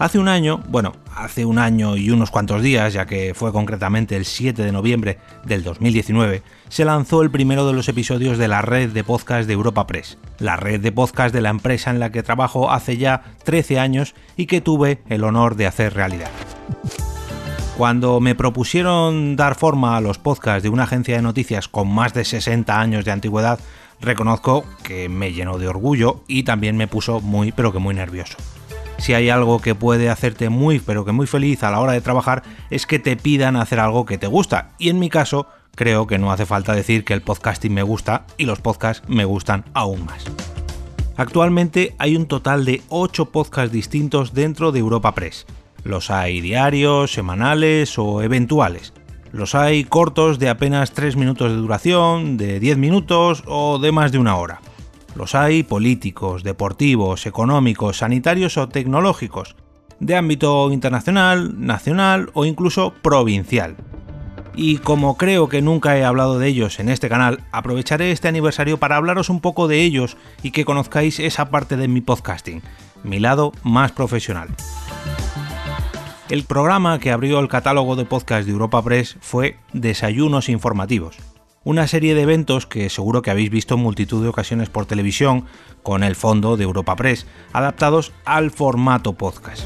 Hace un año, bueno, hace un año y unos cuantos días, ya que fue concretamente el 7 de noviembre del 2019, se lanzó el primero de los episodios de la red de podcast de Europa Press, la red de podcast de la empresa en la que trabajo hace ya 13 años y que tuve el honor de hacer realidad. Cuando me propusieron dar forma a los podcasts de una agencia de noticias con más de 60 años de antigüedad, reconozco que me llenó de orgullo y también me puso muy pero que muy nervioso si hay algo que puede hacerte muy pero que muy feliz a la hora de trabajar es que te pidan hacer algo que te gusta. Y en mi caso, creo que no hace falta decir que el podcasting me gusta y los podcasts me gustan aún más. Actualmente hay un total de 8 podcasts distintos dentro de Europa Press. Los hay diarios, semanales o eventuales. Los hay cortos de apenas 3 minutos de duración, de 10 minutos o de más de una hora. Los hay políticos, deportivos, económicos, sanitarios o tecnológicos, de ámbito internacional, nacional o incluso provincial. Y como creo que nunca he hablado de ellos en este canal, aprovecharé este aniversario para hablaros un poco de ellos y que conozcáis esa parte de mi podcasting, mi lado más profesional. El programa que abrió el catálogo de podcast de Europa Press fue Desayunos Informativos, una serie de eventos que seguro que habéis visto en multitud de ocasiones por televisión con el fondo de Europa Press, adaptados al formato podcast.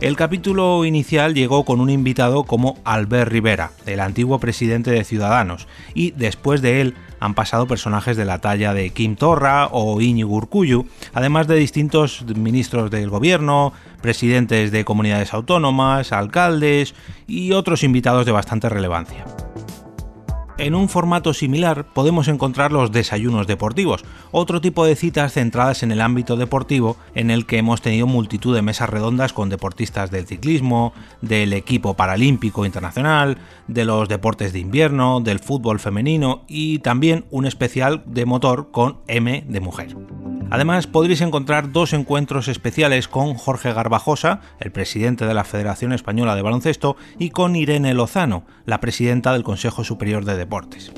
El capítulo inicial llegó con un invitado como Albert Rivera, el antiguo presidente de Ciudadanos, y después de él han pasado personajes de la talla de Kim Torra o Iñigo Urcuyu, además de distintos ministros del gobierno, presidentes de comunidades autónomas, alcaldes y otros invitados de bastante relevancia. En un formato similar podemos encontrar los desayunos deportivos, otro tipo de citas centradas en el ámbito deportivo en el que hemos tenido multitud de mesas redondas con deportistas del ciclismo, del equipo paralímpico internacional, de los deportes de invierno, del fútbol femenino y también un especial de motor con M de mujer. Además, podréis encontrar dos encuentros especiales con Jorge Garbajosa, el presidente de la Federación Española de Baloncesto, y con Irene Lozano, la presidenta del Consejo Superior de Deportes.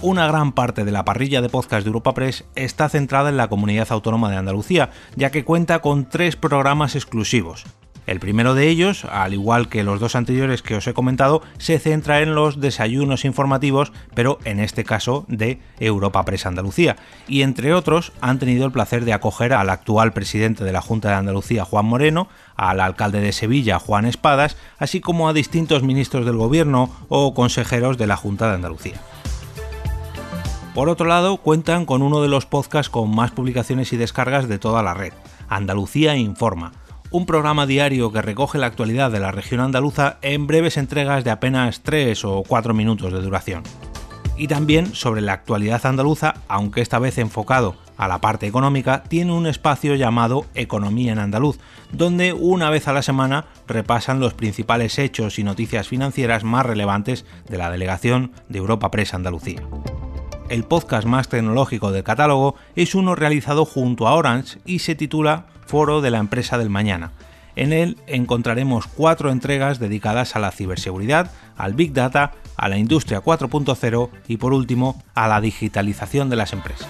Una gran parte de la parrilla de podcast de Europa Press está centrada en la comunidad autónoma de Andalucía, ya que cuenta con tres programas exclusivos, el primero de ellos, al igual que los dos anteriores que os he comentado, se centra en los desayunos informativos, pero en este caso de Europa Press Andalucía. Y entre otros, han tenido el placer de acoger al actual presidente de la Junta de Andalucía, Juan Moreno, al alcalde de Sevilla, Juan Espadas, así como a distintos ministros del gobierno o consejeros de la Junta de Andalucía. Por otro lado, cuentan con uno de los podcasts con más publicaciones y descargas de toda la red, Andalucía Informa, un programa diario que recoge la actualidad de la región andaluza en breves entregas de apenas 3 o 4 minutos de duración. Y también sobre la actualidad andaluza, aunque esta vez enfocado a la parte económica, tiene un espacio llamado Economía en Andaluz, donde una vez a la semana repasan los principales hechos y noticias financieras más relevantes de la delegación de Europa Press Andalucía el podcast más tecnológico del catálogo es uno realizado junto a Orange y se titula Foro de la Empresa del Mañana. En él encontraremos cuatro entregas dedicadas a la ciberseguridad, al Big Data, a la industria 4.0 y por último a la digitalización de las empresas.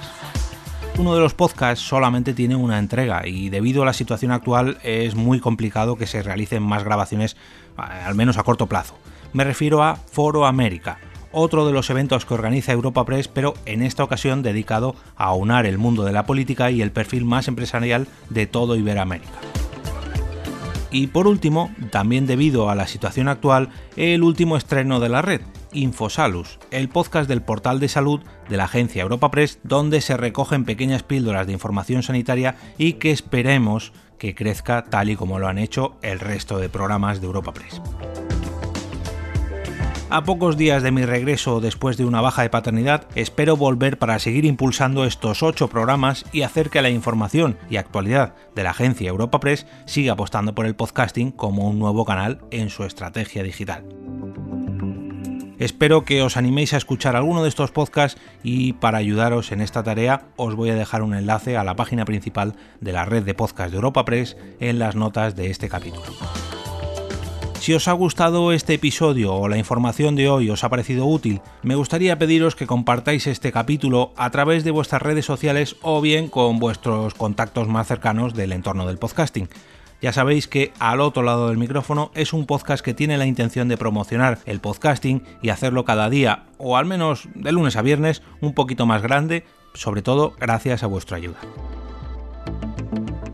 Uno de los podcasts solamente tiene una entrega y debido a la situación actual es muy complicado que se realicen más grabaciones, al menos a corto plazo. Me refiero a Foro América, otro de los eventos que organiza Europa Press, pero en esta ocasión dedicado a aunar el mundo de la política y el perfil más empresarial de todo Iberoamérica. Y por último, también debido a la situación actual, el último estreno de la red, Infosalus, el podcast del portal de salud de la agencia Europa Press, donde se recogen pequeñas píldoras de información sanitaria y que esperemos que crezca tal y como lo han hecho el resto de programas de Europa Press. A pocos días de mi regreso después de una baja de paternidad, espero volver para seguir impulsando estos ocho programas y hacer que la información y actualidad de la agencia Europa Press siga apostando por el podcasting como un nuevo canal en su estrategia digital. Espero que os animéis a escuchar alguno de estos podcasts y para ayudaros en esta tarea os voy a dejar un enlace a la página principal de la red de podcast de Europa Press en las notas de este capítulo. Si os ha gustado este episodio o la información de hoy os ha parecido útil, me gustaría pediros que compartáis este capítulo a través de vuestras redes sociales o bien con vuestros contactos más cercanos del entorno del podcasting. Ya sabéis que Al otro lado del micrófono es un podcast que tiene la intención de promocionar el podcasting y hacerlo cada día, o al menos de lunes a viernes, un poquito más grande, sobre todo gracias a vuestra ayuda.